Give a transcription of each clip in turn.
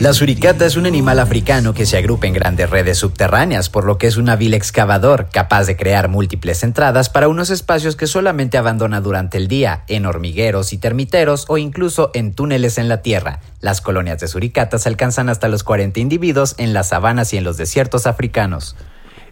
La suricata es un animal africano que se agrupa en grandes redes subterráneas, por lo que es un hábil excavador capaz de crear múltiples entradas para unos espacios que solamente abandona durante el día, en hormigueros y termiteros o incluso en túneles en la tierra. Las colonias de suricatas alcanzan hasta los 40 individuos en las sabanas y en los desiertos africanos.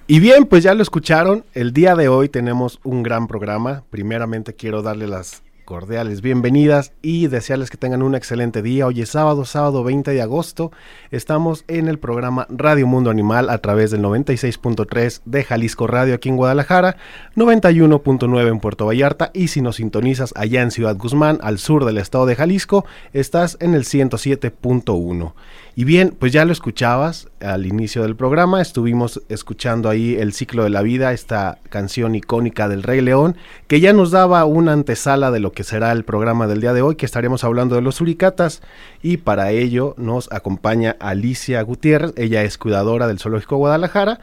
Y bien, pues ya lo escucharon, el día de hoy tenemos un gran programa. Primeramente quiero darle las cordiales bienvenidas y desearles que tengan un excelente día. Hoy es sábado, sábado 20 de agosto. Estamos en el programa Radio Mundo Animal a través del 96.3 de Jalisco Radio aquí en Guadalajara, 91.9 en Puerto Vallarta y si nos sintonizas allá en Ciudad Guzmán, al sur del estado de Jalisco, estás en el 107.1. Y bien, pues ya lo escuchabas al inicio del programa, estuvimos escuchando ahí el ciclo de la vida, esta canción icónica del Rey León, que ya nos daba una antesala de lo que será el programa del día de hoy, que estaremos hablando de los suricatas, y para ello nos acompaña Alicia Gutiérrez, ella es cuidadora del Zoológico Guadalajara.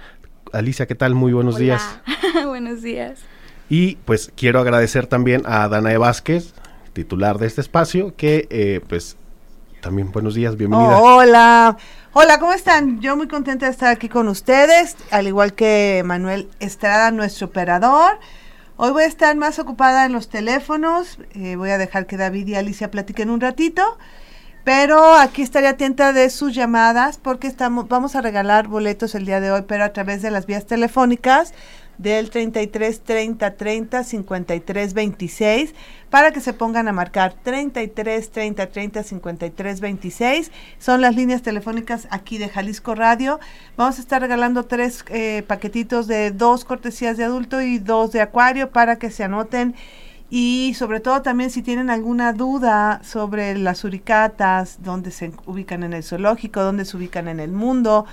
Alicia, ¿qué tal? Muy buenos días. buenos días. Y pues quiero agradecer también a Danae Vázquez, titular de este espacio, que eh, pues también buenos días, bienvenida. hola, hola, ¿cómo están? Yo muy contenta de estar aquí con ustedes, al igual que Manuel Estrada, nuestro operador. Hoy voy a estar más ocupada en los teléfonos, eh, voy a dejar que David y Alicia platiquen un ratito, pero aquí estaré atenta de sus llamadas porque estamos, vamos a regalar boletos el día de hoy, pero a través de las vías telefónicas del 33 30 30 53 26 para que se pongan a marcar 33 30 30 53 26 son las líneas telefónicas aquí de Jalisco Radio. Vamos a estar regalando tres eh, paquetitos de dos cortesías de adulto y dos de acuario para que se anoten. Y sobre todo también si tienen alguna duda sobre las suricatas, dónde se ubican en el zoológico, dónde se ubican en el mundo,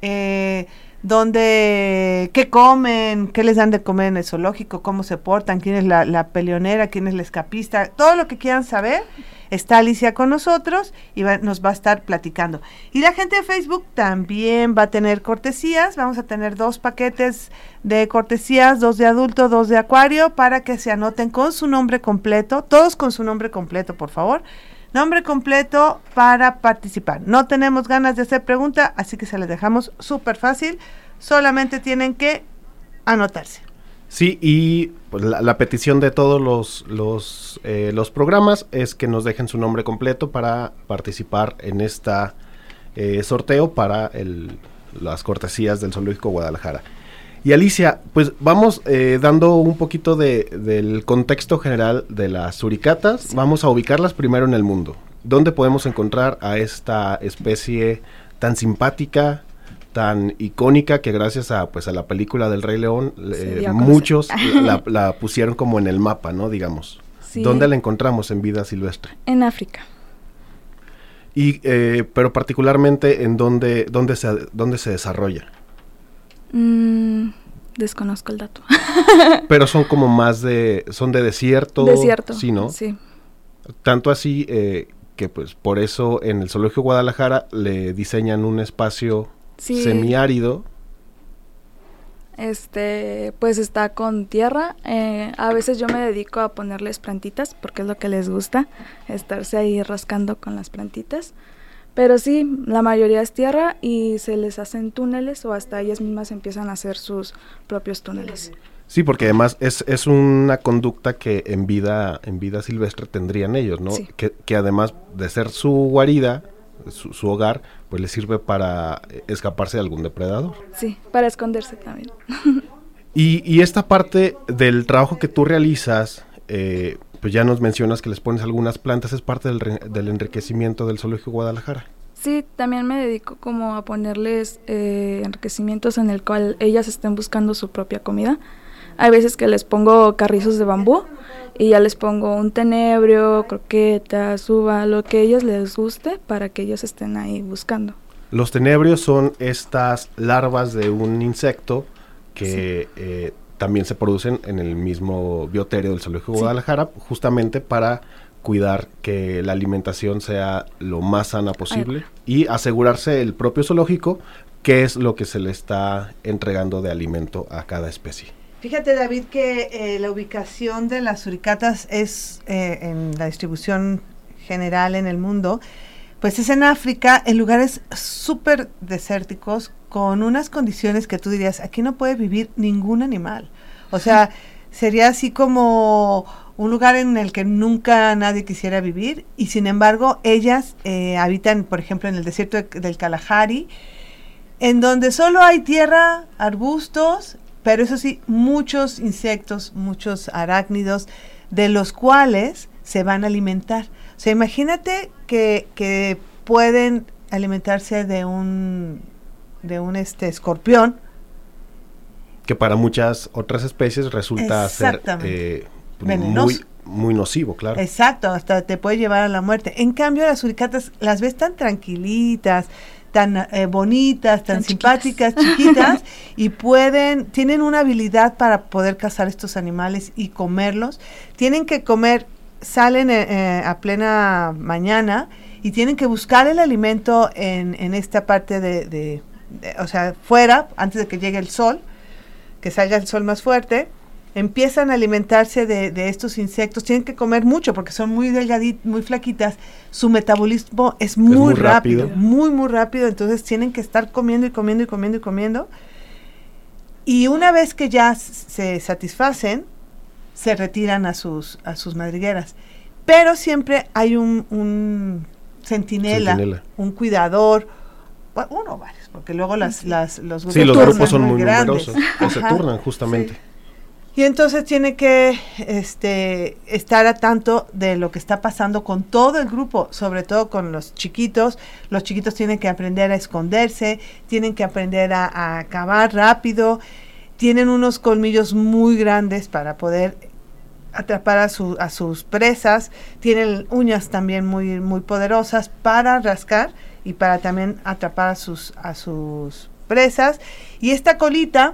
eh, donde qué comen, qué les dan de comer en el zoológico, cómo se portan, quién es la, la peleonera, quién es la escapista, todo lo que quieran saber, está Alicia con nosotros y nos va a estar platicando. Y la gente de Facebook también va a tener cortesías, vamos a tener dos paquetes de cortesías, dos de adulto, dos de acuario, para que se anoten con su nombre completo, todos con su nombre completo, por favor Nombre completo para participar. No tenemos ganas de hacer pregunta, así que se les dejamos súper fácil. Solamente tienen que anotarse. Sí, y pues, la, petición de todos los, los, eh, los, programas es que nos dejen su nombre completo para participar en esta eh, sorteo para el, las cortesías del Zoológico Guadalajara. Y Alicia, pues vamos eh, dando un poquito de, del contexto general de las suricatas. Vamos a ubicarlas primero en el mundo. ¿Dónde podemos encontrar a esta especie tan simpática, tan icónica que gracias a pues a la película del Rey León muchos la, pusieron como en el mapa, ¿no? Digamos. ¿Dónde la encontramos en vida silvestre? En África. Y eh, pero particularmente en dónde dónde se dónde se desarrolla. Mm, desconozco el dato. Pero son como más de, son de desierto. Desierto. Sí, ¿no? Sí. Tanto así eh, que pues por eso en el Zoológico Guadalajara le diseñan un espacio semiárido. Este, pues está con tierra. Eh, a veces yo me dedico a ponerles plantitas porque es lo que les gusta, estarse ahí rascando con las plantitas. Pero sí, la mayoría es tierra y se les hacen túneles o hasta ellas mismas empiezan a hacer sus propios túneles. Sí, porque además es, es una conducta que en vida, en vida silvestre tendrían ellos, ¿no? Que, que, además de ser su guarida, su, su, hogar, pues les sirve para escaparse de algún depredador. Sí, para esconderse también. y, y esta parte del trabajo que tú realizas, eh, pues ya nos mencionas que les pones algunas plantas, es parte del, enriquecimiento del Zoológico Guadalajara. Sí, también me dedico como a ponerles eh, enriquecimientos en el cual ellas estén buscando su propia comida. Hay veces que les pongo carrizos de bambú y ya les pongo un tenebrio, croquetas, uva, lo que a ellas les guste para que ellos estén ahí buscando. Los tenebrios son estas larvas de un insecto que eh, también se producen en el mismo bioterio del Zoológico de Guadalajara, justamente para cuidar que la alimentación sea lo más sana posible y asegurarse el propio zoológico qué es lo que se le está entregando de alimento a cada especie. Fíjate David que eh, la ubicación de las suricatas es eh, en la distribución general en el mundo, pues es en África, en lugares súper desérticos, con unas condiciones que tú dirías, aquí no puede vivir ningún animal. O sea, sería así como un lugar en el que nunca nadie quisiera vivir y sin embargo ellas eh, habitan, por ejemplo, en el desierto del Kalahari, en donde solo hay tierra, arbustos, pero eso sí, muchos insectos, muchos arácnidos, de los cuales se van a alimentar. O sea, imagínate que, que pueden alimentarse de un, de un este, escorpión, que para muchas otras especies resulta ser eh, muy, muy nocivo, claro. Exacto, hasta te puede llevar a la muerte. En cambio, las suricatas las ves tan tranquilitas, tan eh, bonitas, tan, simpáticas, chiquitas, y pueden, tienen una habilidad para poder cazar estos animales y comerlos. Tienen que comer, salen eh, a plena mañana y tienen que buscar el alimento en, en esta parte de, o sea, fuera, antes de que llegue el sol que salga el sol más fuerte, empiezan a alimentarse de, estos insectos, tienen que comer mucho porque son muy delgaditas, muy flaquitas, su metabolismo es muy, rápido, muy, muy rápido, entonces tienen que estar comiendo y comiendo y comiendo y comiendo. Y una vez que ya se satisfacen, se retiran a sus, a sus madrigueras. Pero siempre hay un, un centinela, un cuidador, uno varios, porque luego las, las, los grupos, sí, los grupos son muy, numerosos, o se turnan justamente. Y entonces tiene que este, estar a tanto de lo que está pasando con todo el grupo, sobre todo con los chiquitos. Los chiquitos tienen que aprender a esconderse, tienen que aprender a, a acabar rápido, tienen unos colmillos muy grandes para poder atrapar a, su, a sus presas, tienen uñas también muy, muy poderosas para rascar y para también atrapar a sus, a sus presas. Y esta colita,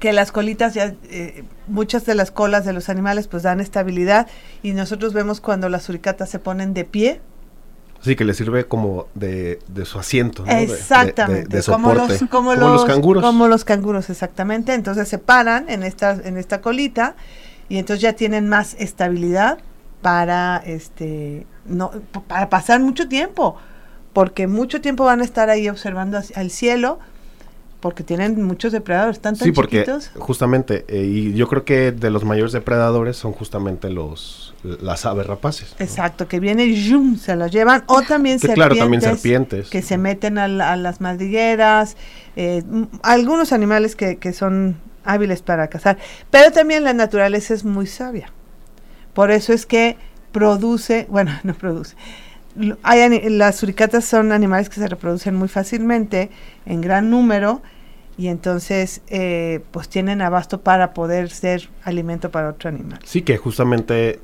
que las colitas ya, eh, muchas de las colas de los animales pues dan estabilidad y nosotros vemos cuando las suricatas se ponen de pie. Sí, que le sirve como de, su asiento. Exactamente. como, los, como, los, canguros. Como los canguros, exactamente. Entonces se paran en esta, en esta colita y entonces ya tienen más estabilidad para este no para pasar mucho tiempo porque mucho tiempo van a estar ahí observando al cielo, porque tienen muchos depredadores, están tan sí, porque justamente, eh, y yo creo que de los mayores depredadores son justamente los las aves rapaces. Exacto, que vienen y se las llevan, o también serpientes. Claro, también serpientes. Que se meten a, las madrigueras, eh, algunos animales que, que son hábiles para cazar, pero también la naturaleza es muy sabia. Por eso es que produce, bueno, no produce, las suricatas son animales que se reproducen muy fácilmente, en gran número, y entonces eh, pues tienen abasto para poder ser alimento para otro animal. Sí, que justamente,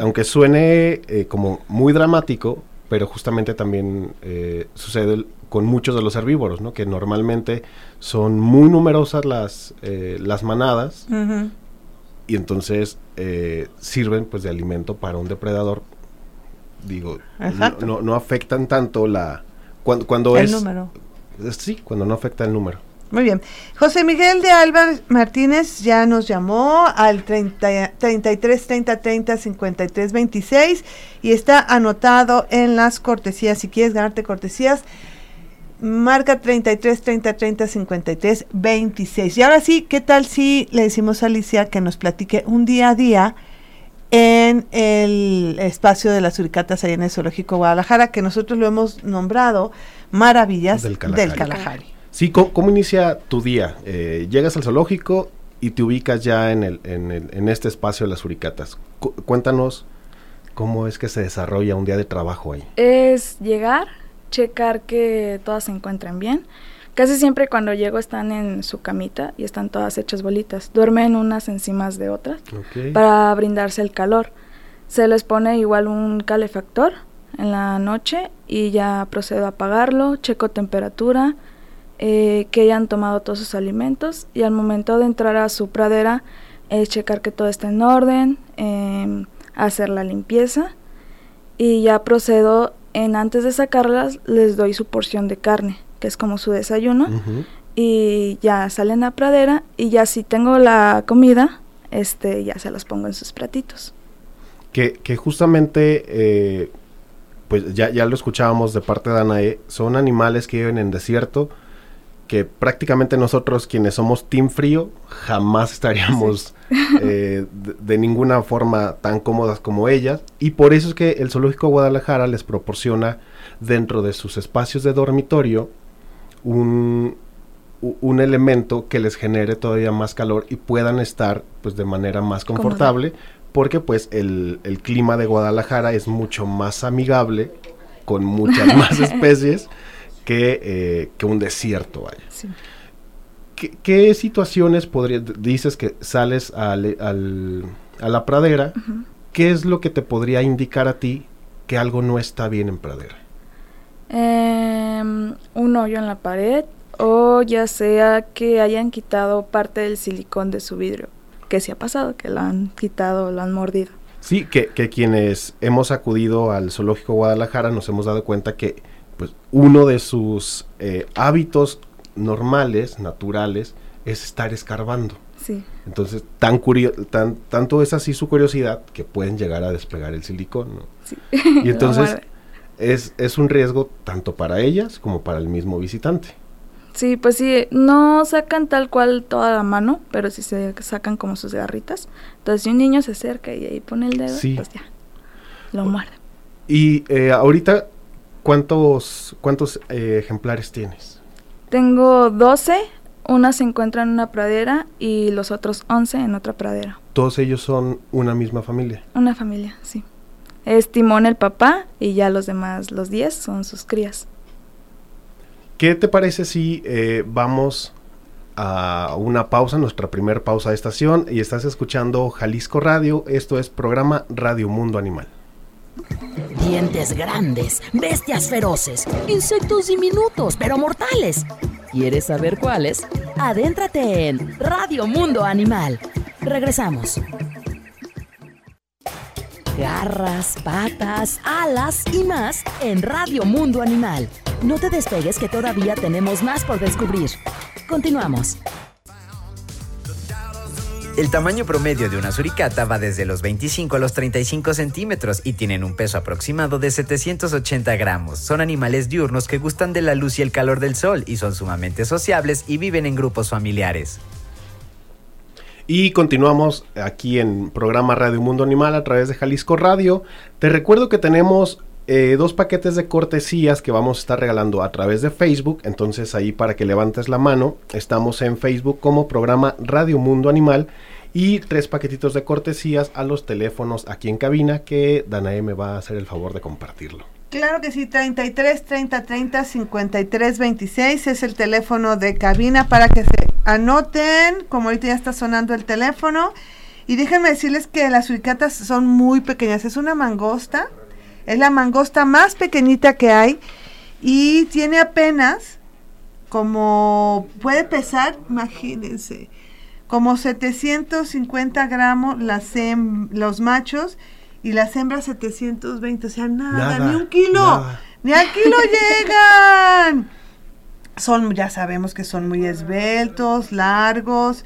aunque, suene eh, como muy dramático, pero justamente también eh, sucede con muchos de los herbívoros, ¿no? Que normalmente son muy numerosas las, las manadas y entonces sirven pues de alimento para un depredador digo, no, no, afectan tanto la... Cuando, cuando el es... número. Sí, cuando no afecta el número. Muy bien. José Miguel de Alba Martínez ya nos llamó al 30, 33 30 30 53 26 y está anotado en las cortesías. Si quieres ganarte cortesías, marca 33 30 30 53 26. Y ahora sí, ¿qué tal si le decimos a Alicia que nos platique un día a día? En el espacio de las suricatas ahí en el Zoológico Guadalajara, que nosotros lo hemos nombrado Maravillas del Kalahari. Sí, ¿cómo, inicia tu día? Eh, llegas al zoológico y te ubicas ya en, el, en, el, en este espacio de las suricatas. cuéntanos cómo es que se desarrolla un día de trabajo ahí. Es llegar, checar que todas se encuentren bien, Casi siempre cuando llego están en su camita y están todas hechas bolitas. Duermen unas encima de otras para brindarse el calor. Se les pone igual un calefactor en la noche y ya procedo a apagarlo, checo temperatura, eh, que hayan tomado todos sus alimentos y al momento de entrar a su pradera es checar que todo está en orden, em, hacer la limpieza y ya procedo en antes de sacarlas les doy su porción de carne, que es como su desayuno y ya salen a pradera y ya si tengo la comida, este ya se las pongo en sus platitos. Que, que justamente eh, pues ya, ya lo escuchábamos de parte de Anae, son animales que viven en desierto, que prácticamente nosotros quienes somos Team Frío jamás estaríamos eh, de, ninguna forma tan cómodas como ellas y por eso es que el Zoológico Guadalajara les proporciona dentro de sus espacios de dormitorio un, un elemento que les genere todavía más calor y puedan estar pues de manera más confortable porque pues el, el clima de Guadalajara es mucho más amigable con muchas más especies que, eh, que un desierto, vaya. ¿Qué, situaciones podría, dices que sales al, al, a la pradera, qué es lo que te podría indicar a ti que algo no está bien en pradera? Em, un hoyo en la pared o ya sea que hayan quitado parte del silicón de su vidrio, que se ha pasado, que lo han quitado, lo han mordido. Sí, que, que quienes hemos acudido al Zoológico Guadalajara nos hemos dado cuenta que pues uno de sus eh, hábitos normales, naturales, es estar escarbando. Sí. Entonces, tan, tan tanto es así su curiosidad que pueden llegar a despegar el silicón, ¿no? Sí. Y entonces es, es un riesgo tanto para ellas como para el mismo visitante. Sí, pues sí, no sacan tal cual toda la mano, pero sí se sacan como sus garritas. Entonces, si un niño se acerca y ahí pone el dedo, pues ya, lo muerde. Y eh, ahorita ¿Cuántos, cuántos eh, ejemplares tienes? Tengo 12, una se encuentra en una pradera y los otros 11 en otra pradera. ¿Todos ellos son una misma familia? Una familia, sí. Es Timón el papá y ya los demás, los 10, son sus crías. ¿Qué te parece si eh, vamos a una pausa, nuestra primera pausa de estación, y estás escuchando Jalisco Radio? Esto es programa Radio Mundo Animal. Dientes grandes, bestias feroces, insectos diminutos pero mortales. ¿Quieres saber cuáles? Adéntrate en Radio Mundo Animal. Regresamos. Garras, patas, alas y más en Radio Mundo Animal. No te despegues que todavía tenemos más por descubrir. Continuamos. El tamaño promedio de una suricata va desde los 25 a los 35 centímetros y tienen un peso aproximado de 780 gramos. Son animales diurnos que gustan de la luz y el calor del sol y son sumamente sociables y viven en grupos familiares. Y continuamos aquí en programa Radio Mundo Animal a través de Jalisco Radio. Te recuerdo que tenemos eh, dos paquetes de cortesías que vamos a estar regalando a través de Facebook. Entonces ahí para que levantes la mano, estamos en Facebook como programa Radio Mundo Animal y tres paquetitos de cortesías a los teléfonos aquí en cabina que Danae me va a hacer el favor de compartirlo. Claro que sí, 33 30 30 53 26 es el teléfono de cabina para que se anoten, como ahorita ya está sonando el teléfono. Y déjenme decirles que las suricatas son muy pequeñas, es una mangosta es la mangosta más pequeñita que hay y tiene apenas como, puede pesar, imagínense, como 750 gramos las los machos y las hembras 720, o sea, nada, ni un kilo, ni al kilo llegan. Son, ya sabemos que son muy esbeltos, largos,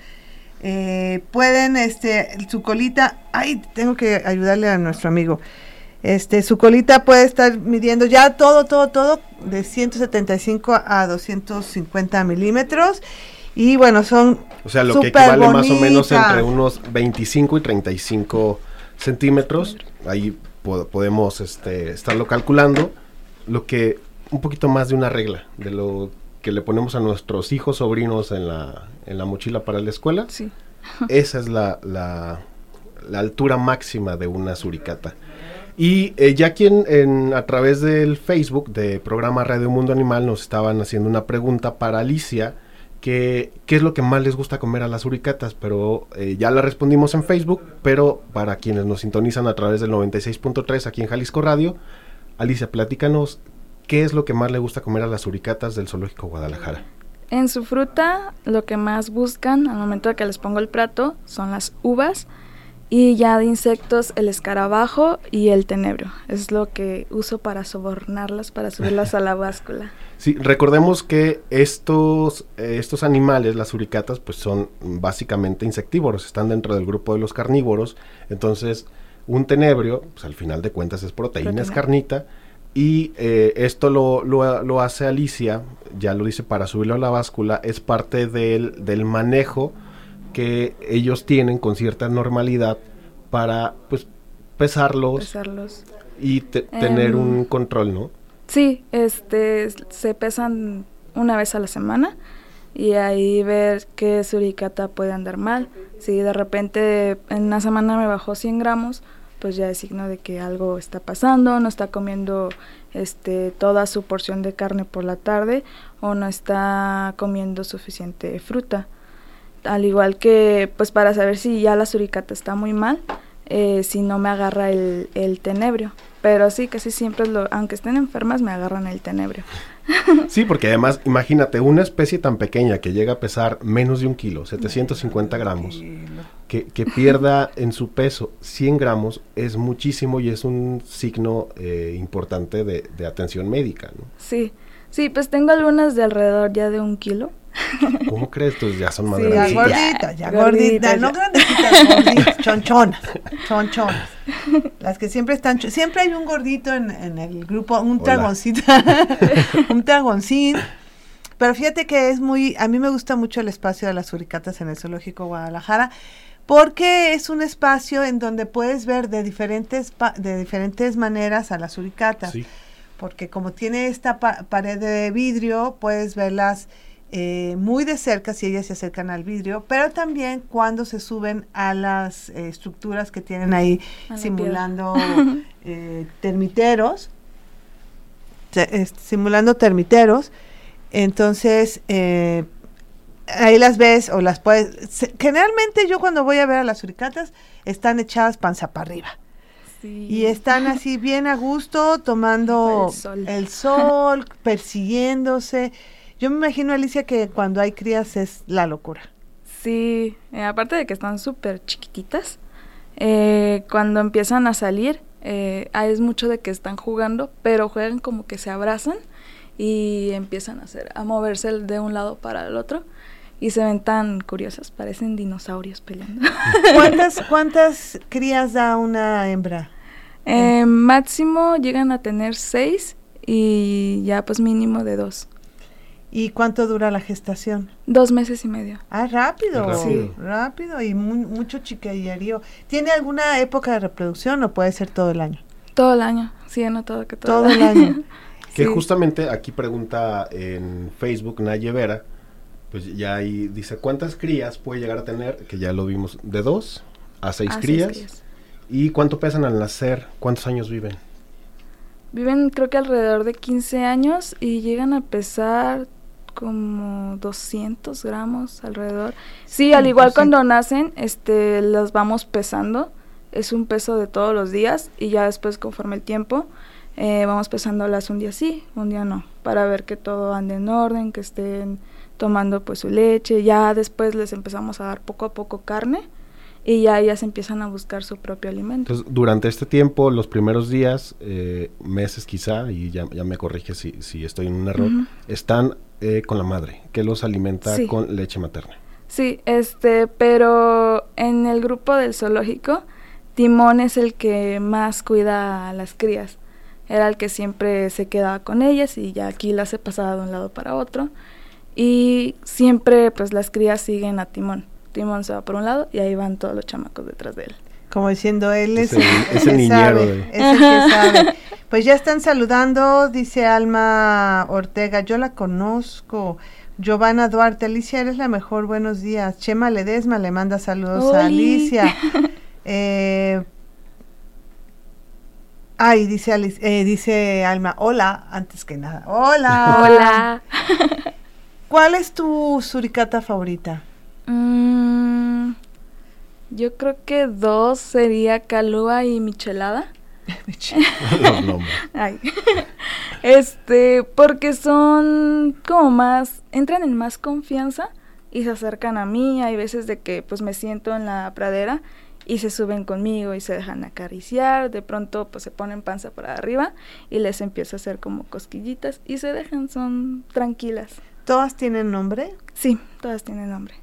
eh, pueden, este, su colita, ay, tengo que ayudarle a nuestro amigo. Este, su colita puede estar midiendo ya todo, todo, todo de 175 a 250 milímetros. Y bueno, son. O sea, lo que equivale más o menos entre unos 25 y 35 centímetros. Ahí podemos este, estarlo calculando. Lo que. Un poquito más de una regla de lo que le ponemos a nuestros hijos, sobrinos en la, en la mochila para la escuela. Sí. Esa es la, la, la altura máxima de una suricata. Y eh, ya quien en, a través del Facebook de programa Radio Mundo Animal nos estaban haciendo una pregunta para Alicia, que qué es lo que más les gusta comer a las uricatas, pero eh, ya la respondimos en Facebook, pero para quienes nos sintonizan a través del 96.3 aquí en Jalisco Radio, Alicia, platícanos qué es lo que más le gusta comer a las suricatas del Zoológico Guadalajara. En su fruta, lo que más buscan al momento de que les pongo el plato son las uvas y ya de insectos el escarabajo y el tenebrio. Es lo que uso para sobornarlas, para subirlas a la báscula. Sí, recordemos que estos, estos animales, las suricatas, pues son básicamente insectívoros, están dentro del grupo de los carnívoros, entonces un tenebrio, pues al final de cuentas es proteína, es carnita, y eh, esto lo, lo, hace Alicia, ya lo dice, para subirlo a la báscula, es parte del, del manejo que ellos tienen con cierta normalidad para pues pesarlos, pesarlos. y tener un em, control, ¿no? Sí, este se pesan una vez a la semana y ahí ver qué suricata puede andar mal. Si de repente en una semana me bajó 100 gramos, pues ya es signo de que algo está pasando, no está comiendo este toda su porción de carne por la tarde o no está comiendo suficiente fruta. Al igual que pues para saber si ya la suricata está muy mal, eh, si no me agarra el, el tenebrio. Pero sí, casi siempre, lo, aunque estén enfermas, me agarran el tenebrio. Sí, porque además, imagínate, una especie tan pequeña que llega a pesar menos de un kilo, 750 gramos, que, que pierda en su peso 100 gramos, es muchísimo y es un signo eh, importante de, de, atención médica, ¿no? Sí, sí, pues tengo algunas de alrededor ya de un kilo ¿Cómo crees? Pues ya son más sí, Ya gorditas, ya gorditas, no grandecitas, gorditas, chonchonas, chonchonas. Las que siempre están, siempre hay un gordito en, en el grupo, un dragoncito, un dragoncín. Pero fíjate que es muy, a mí me gusta mucho el espacio de las suricatas en el Zoológico Guadalajara, porque es un espacio en donde puedes ver de diferentes, de diferentes maneras a las suricatas. Porque como tiene esta pared de vidrio, puedes verlas eh, muy de cerca si ellas se acercan al vidrio, pero también cuando se suben a las eh, estructuras que tienen ahí simulando eh, termiteros, simulando termiteros, entonces ahí las ves o las puedes... generalmente yo cuando voy a ver a las suricatas están echadas panza para arriba. Y están así bien a gusto, tomando el sol persiguiéndose. Yo me imagino, Alicia, que cuando hay crías es la locura. Sí, eh, aparte de que están súper chiquititas, eh, cuando empiezan a salir, eh, es mucho de que están jugando, pero juegan como que se abrazan y empiezan a hacer, a moverse de un lado para el otro y se ven tan curiosas, parecen dinosaurios peleando. ¿Cuántas, cuántas crías da una hembra? máximo llegan a tener seis y ya pues mínimo de dos. ¿Y cuánto dura la gestación? Dos meses y medio. Ah, rápido. Sí. Rápido y mucho chiquillerío. ¿Tiene alguna época de reproducción o puede ser todo el año? Todo el año. Sí, he notado que todo, todo el año. que justamente aquí pregunta en Facebook Naye Vera, pues ya ahí dice, ¿cuántas crías puede llegar a tener? Que ya lo vimos, de dos a seis, crías. seis crías. ¿Y cuánto pesan al nacer? ¿Cuántos años viven? Viven creo que alrededor de 15 años y llegan a pesar como 200 gramos alrededor. Sí, al igual cuando nacen, este, las vamos pesando. Es un peso de todos los días y ya después, conforme el tiempo, eh, vamos pesándolas un día sí, un día no, para ver que todo ande en orden, que estén tomando pues su leche. Ya después les empezamos a dar poco a poco carne y ya ellas empiezan a buscar su propio alimento. Entonces, durante este tiempo, los primeros días, eh, meses quizá, y ya, ya me corrige si, si estoy en un error, están eh, con la madre, que los alimenta con leche materna. Sí, este, pero en el grupo del zoológico, Timón es el que más cuida a las crías. Era el que siempre se quedaba con ellas y ya aquí las he pasado de un lado para otro. Y siempre pues las crías siguen a Timón. Timón se va por un lado y ahí van todos los chamacos detrás de él. Como diciendo, él es, el, niñero. Es el que sabe. Pues ya están saludando, dice Alma Ortega, yo la conozco. Giovanna Duarte, Alicia, eres la mejor, buenos días. Chema Ledesma le manda saludos a Alicia. eh, ay, dice, eh, dice Alma, hola, antes que nada. Hola. Hola. ¿Cuál es tu suricata favorita? Mm, yo creo que dos sería Calúa y Michelada. Los nombres. Ay. Este, porque son como más, entran en más confianza y se acercan a mí. Hay veces de que pues me siento en la pradera y se suben conmigo y se dejan acariciar. De pronto pues se ponen panza por arriba y les empiezo a hacer como cosquillitas y se dejan, son tranquilas. ¿Todas tienen nombre? Sí, todas tienen nombre.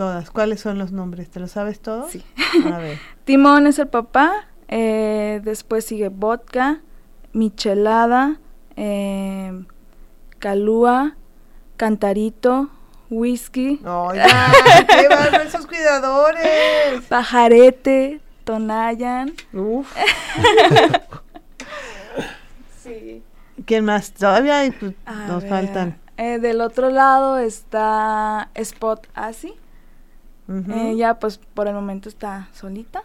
Todas. ¿Cuáles son los nombres? ¿Te lo sabes todo? Sí. A ver. Timón es el papá, eh, después sigue vodka, michelada, eh, calúa, cantarito, whisky, qué esos cuidadores. pajarete, tonayan. Uf. Sí. ¿Quién más? Todavía hay, pues, nos ver, faltan. eh, del otro lado está Spot Asi. Ella pues por el momento está solita.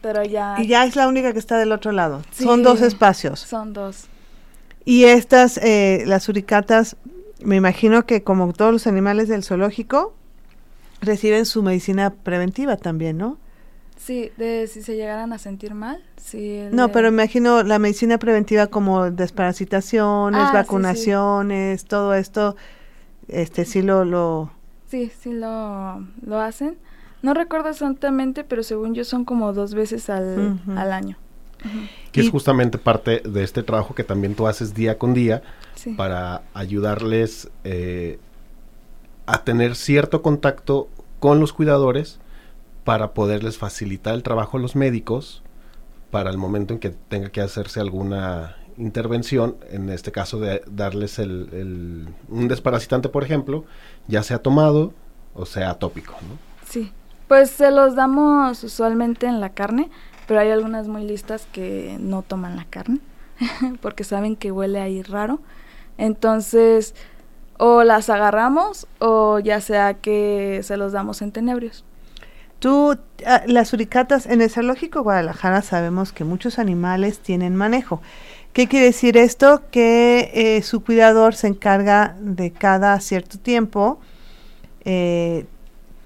Pero ya Y ya es la única que está del otro lado. Sí. Son dos espacios. son dos. Y estas, eh, las suricatas, me imagino que como todos los animales del zoológico, reciben su medicina preventiva también, ¿no? Sí, de si se llegaran a sentir mal. Sí, No, pero me imagino la medicina preventiva como desparasitaciones, Ah, sí, sí. vacunaciones, todo esto, este sí lo, lo Sí, sí lo, lo hacen. No recuerdo exactamente, pero según yo son como dos veces al, al año. Que Y- es justamente parte de este trabajo que también tú haces día con día Sí. para ayudarles eh, a tener cierto contacto con los cuidadores para poderles facilitar el trabajo a los médicos para el momento en que tenga que hacerse alguna intervención, en este caso de darles el, el- un desparasitante, por ejemplo, ya sea tomado o sea tópico. ¿no? Sí. Pues se los damos usualmente en la carne, pero hay algunas muy listas que no toman la carne porque saben que huele ahí raro. Entonces, o las agarramos o ya sea que se los damos en tenebrios. Tú, ah, las suricatas, en el zoológico Guadalajara sabemos que muchos animales tienen manejo. ¿Qué quiere decir esto? Que eh, su cuidador se encarga de cada cierto tiempo eh,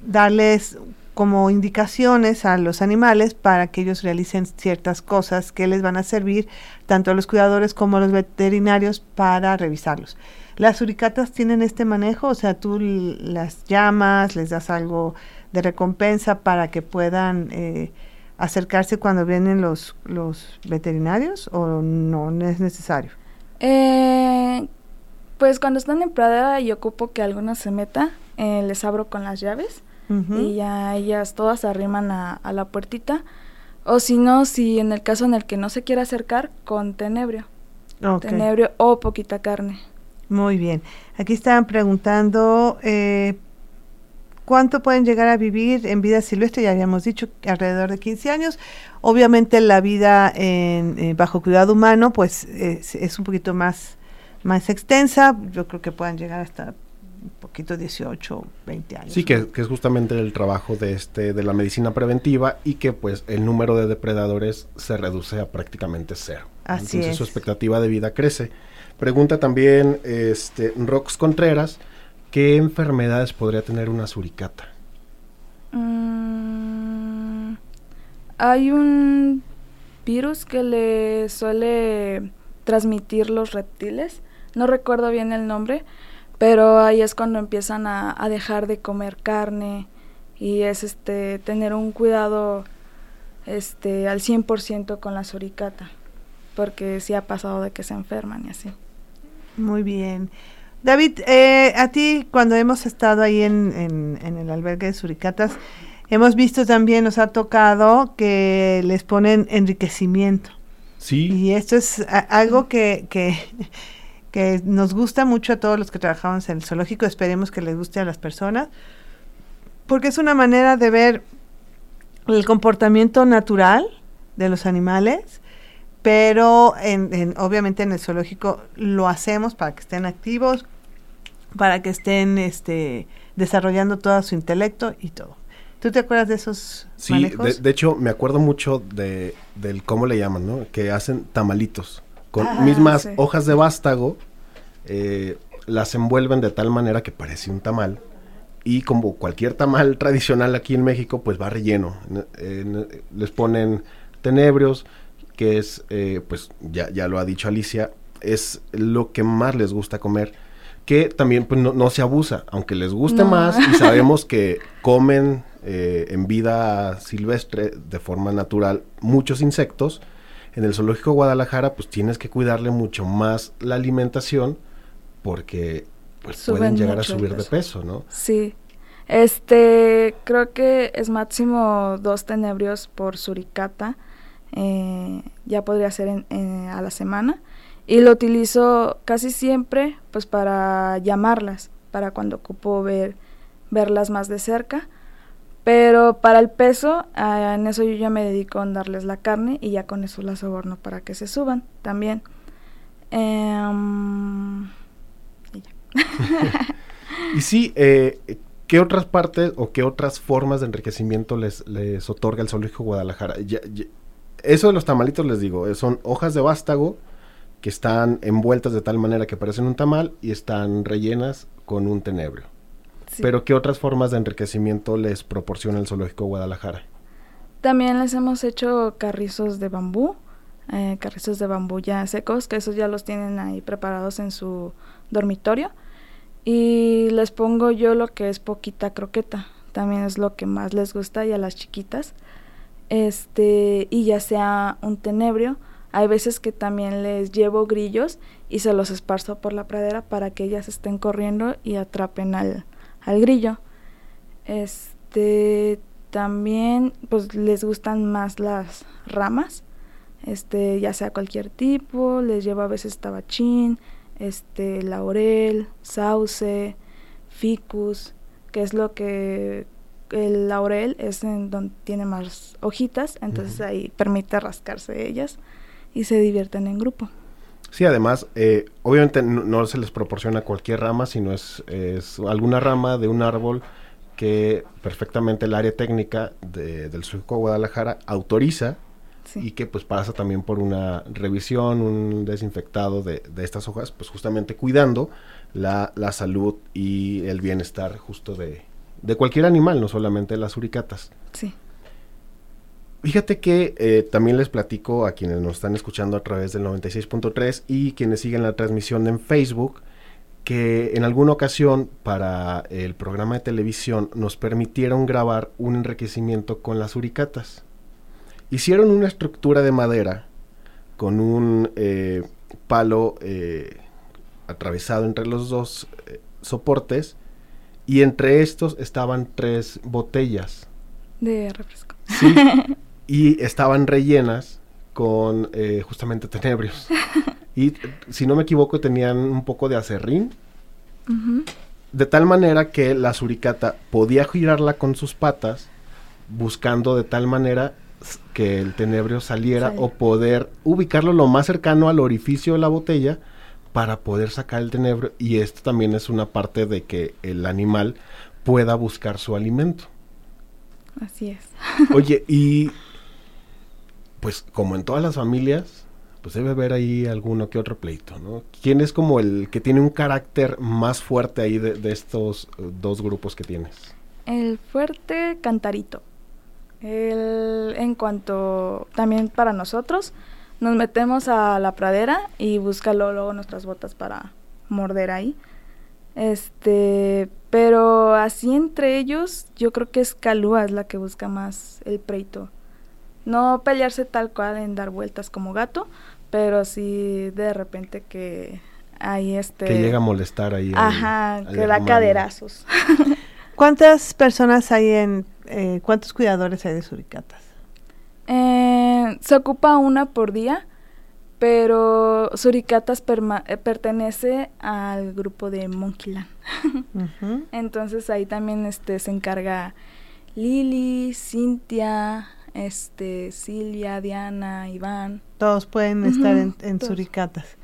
darles como indicaciones a los animales para que ellos realicen ciertas cosas que les van a servir tanto a los cuidadores como a los veterinarios para revisarlos. Las suricatas tienen este manejo, o sea, tú las llamas, les das algo de recompensa para que puedan eh, acercarse cuando vienen los, los veterinarios o no, no es necesario. Eh, pues cuando están en pradera y ocupo que alguna se meta, eh, les abro con las llaves y ya ellas todas se arriman a, a la puertita. O si no, si en el caso en el que no se quiera acercar, con tenebrio. Ok, Tenebrio o poquita carne. Muy bien. Aquí estaban preguntando eh, cuánto pueden llegar a vivir en vida silvestre, ya habíamos dicho alrededor de 15 años. Obviamente la vida en, eh, bajo cuidado humano pues es, es un poquito más, más extensa, yo creo que puedan llegar hasta un poquito 18, 20 años. Sí, que, que es justamente el trabajo de este de la medicina preventiva y que pues el número de depredadores se reduce a prácticamente cero. Así Entonces es. su expectativa de vida crece. Pregunta también este Rox Contreras, ¿qué enfermedades podría tener una suricata? Mm, hay un virus que le suele transmitir los reptiles. No recuerdo bien el nombre, pero ahí es cuando empiezan a, a dejar de comer carne y es este tener un cuidado este al 100% con la suricata, porque sí ha pasado de que se enferman y así. Muy bien. David, eh, a ti cuando hemos estado ahí en, en- en el albergue de suricatas, hemos visto también, nos ha tocado que les ponen enriquecimiento. Sí, Y esto es a- algo que, que, que nos gusta mucho a todos los que trabajamos en el zoológico, esperemos que les guste a las personas, porque es una manera de ver el comportamiento natural de los animales, pero en, en- obviamente en el zoológico lo hacemos para que estén activos, para que estén este, desarrollando todo su intelecto y todo. ¿Tú te acuerdas de esos sí, manejos? de, de hecho me acuerdo mucho de del cómo le llaman, ¿no? Que hacen tamalitos con Ah, mismas sí. hojas de vástago, eh, las envuelven de tal manera que parece un tamal y como cualquier tamal tradicional aquí en México, pues va relleno. En- en- les ponen tenebrios, que es, eh, pues ya, ya lo ha dicho Alicia, es lo que más les gusta comer que también pues, no, se abusa, aunque les guste más y sabemos que comen eh, en vida silvestre de forma natural muchos insectos, en el zoológico Guadalajara pues tienes que cuidarle mucho más la alimentación porque pues pueden llegar a subir de peso, ¿no? Sí. Este, creo que es máximo dos tenebrios por suricata. Eh, ya podría ser a la semana y lo utilizo casi siempre pues para llamarlas, para cuando ocupo ver, verlas más de cerca. Pero para el peso, ah, en eso yo ya me dedico a darles la carne y ya con eso las soborno para que se suban también. Em, y, sí, eh, ¿qué otras partes o qué otras formas de enriquecimiento les, les otorga el Zoológico Guadalajara? eso de los tamalitos les digo, son hojas de vástago, que están envueltas de tal manera que parecen un tamal y están rellenas con un tenebrio. Pero ¿qué otras formas de enriquecimiento les proporciona el Zoológico Guadalajara? También les hemos hecho carrizos de bambú, eh, carrizos de bambú ya secos, que esos ya los tienen ahí preparados en su dormitorio. Y les pongo yo lo que es poquita croqueta, también es lo que más les gusta y a las chiquitas. Este, y ya sea un tenebrio, hay veces que también les llevo grillos y se los esparzo por la pradera para que ellas estén corriendo y atrapen al, al grillo. Este también pues les gustan más las ramas, este ya sea cualquier tipo, les llevo a veces tabachín, este laurel, sauce, ficus, que es lo que el laurel es en donde tiene más hojitas, entonces ahí permite rascarse ellas y se divierten en grupo. Sí, además, eh, obviamente no, se les proporciona cualquier rama, sino es, alguna rama de un árbol que perfectamente el área técnica del Surco Guadalajara autoriza y que pues pasa también por una revisión, un desinfectado de, estas hojas, pues justamente cuidando la, la, salud y el bienestar justo de, de cualquier animal, no solamente las uricatas. Sí. Fíjate que eh, también les platico a quienes nos están escuchando a través del 96.3 y quienes siguen la transmisión en Facebook que en alguna ocasión para el programa de televisión nos permitieron grabar un enriquecimiento con las uricatas. Hicieron una estructura de madera con un eh, palo eh, atravesado entre los dos soportes y entre estos estaban tres botellas. De refresco. Sí, y estaban rellenas con eh, justamente tenebrios. y si no me equivoco tenían un poco de acerrín. De tal manera que la suricata podía girarla con sus patas, buscando de tal manera que el tenebrio saliera o poder ubicarlo lo más cercano al orificio de la botella para poder sacar el tenebrio. Y esto también es una parte de que el animal pueda buscar su alimento. Así es. Oye, y pues como en todas las familias, pues debe haber ahí alguno que otro pleito, ¿no? ¿Quién es como el que tiene un carácter más fuerte ahí de, estos eh, dos grupos que tienes? El fuerte cantarito. El, en cuanto también para nosotros, nos metemos a la pradera y busca luego nuestras botas para morder ahí. Este, pero así entre ellos, yo creo que es Calúa es la que busca más el pleito no pelearse tal cual en dar vueltas como gato, pero sí de repente que hay este... Que llega a molestar ahí. Ajá, que da caderazos. ¿Cuántas personas hay en... Eh, ¿Cuántos cuidadores hay de suricatas? Eh, se ocupa una por día, pero Suricatas eh, pertenece al grupo de Monkeyland. Entonces ahí también este, se encarga Lili, Cintia, este, Silvia, Diana, Iván. Todos pueden estar en, Suricatas.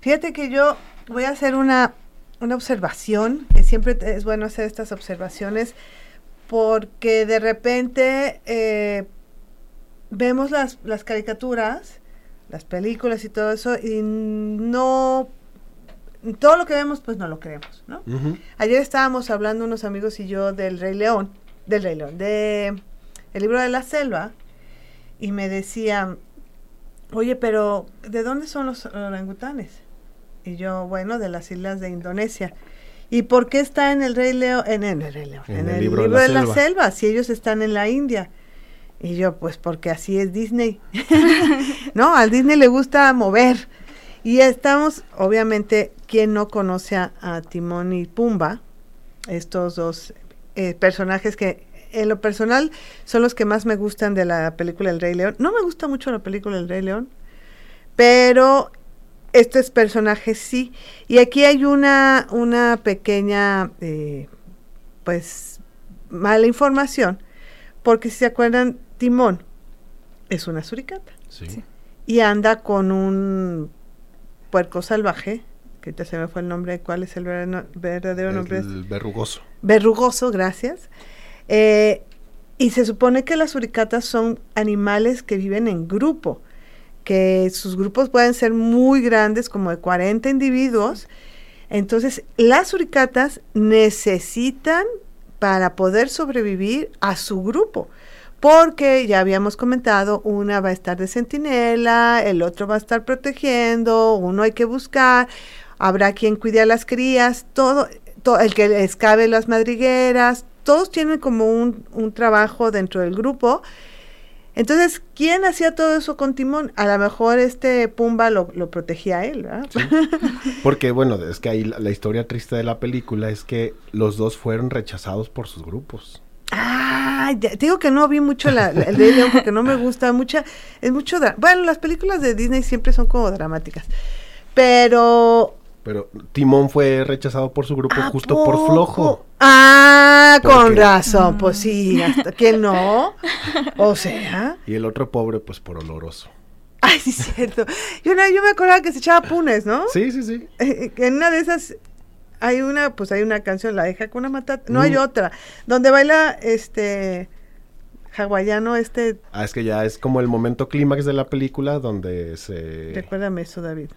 Fíjate que yo voy a hacer una, una observación, que siempre es bueno hacer estas observaciones, porque de repente eh, vemos las, las caricaturas, las películas y todo eso, y no todo lo que vemos, pues no lo creemos, ¿no? Ayer estábamos hablando unos amigos y yo del Rey León, del Rey León, de el libro de la selva, y me decía, oye, pero ¿de dónde son los orangutanes? Y yo, bueno, de las islas de Indonesia. ¿Y por qué está en el Rey León? En, el Rey León, en, el, libro, de, la, selva. si ellos están en la India. Y yo, pues porque así es Disney. no, al Disney le gusta mover. Y estamos, obviamente, quien no conoce a, Timón y Pumba, estos dos eh, personajes que en lo personal son los que más me gustan de la película El Rey León. No me gusta mucho la película El Rey León, pero estos personajes sí. Y aquí hay una, una pequeña, eh, pues, mala información, porque si se acuerdan, Timón es una suricata. Sí. Y anda con un puerco salvaje, que ya se me fue el nombre, ¿cuál es el verdadero nombre? El verrugoso. Verrugoso, gracias. Eh, y se supone que las suricatas son animales que viven en grupo que sus grupos pueden ser muy grandes, como de 40 individuos. Entonces, las suricatas necesitan para poder sobrevivir a su grupo, porque ya habíamos comentado, una va a estar de centinela, el otro va a estar protegiendo, uno hay que buscar, habrá quien cuide a las crías, todo, el que escabe las madrigueras, todos tienen como un, un trabajo dentro del grupo entonces, ¿quién hacía todo eso con Timón? A lo mejor este Pumba lo, protegía a él, ¿verdad? Porque, bueno, es que ahí la, historia triste de la película es que los dos fueron rechazados por sus grupos. Ah, te digo que no vi mucho la, el de León porque no me gusta mucha, es mucho, bueno, las películas de Disney siempre son como dramáticas, pero pero Timón fue rechazado por su grupo justo por flojo. Ah, con razón, pues sí, hasta que no. O sea. Y el otro pobre, pues por oloroso. Ay, sí, es cierto. Yo, yo me acordaba que se echaba punes, ¿no? Sí, sí, sí. Eh, eh, en una de esas hay una, pues hay una canción, la deja con una matata. No hay mm. otra. Donde baila este hawaiano, este. Ah, es que ya es como el momento clímax de la película donde se. Recuérdame eso, David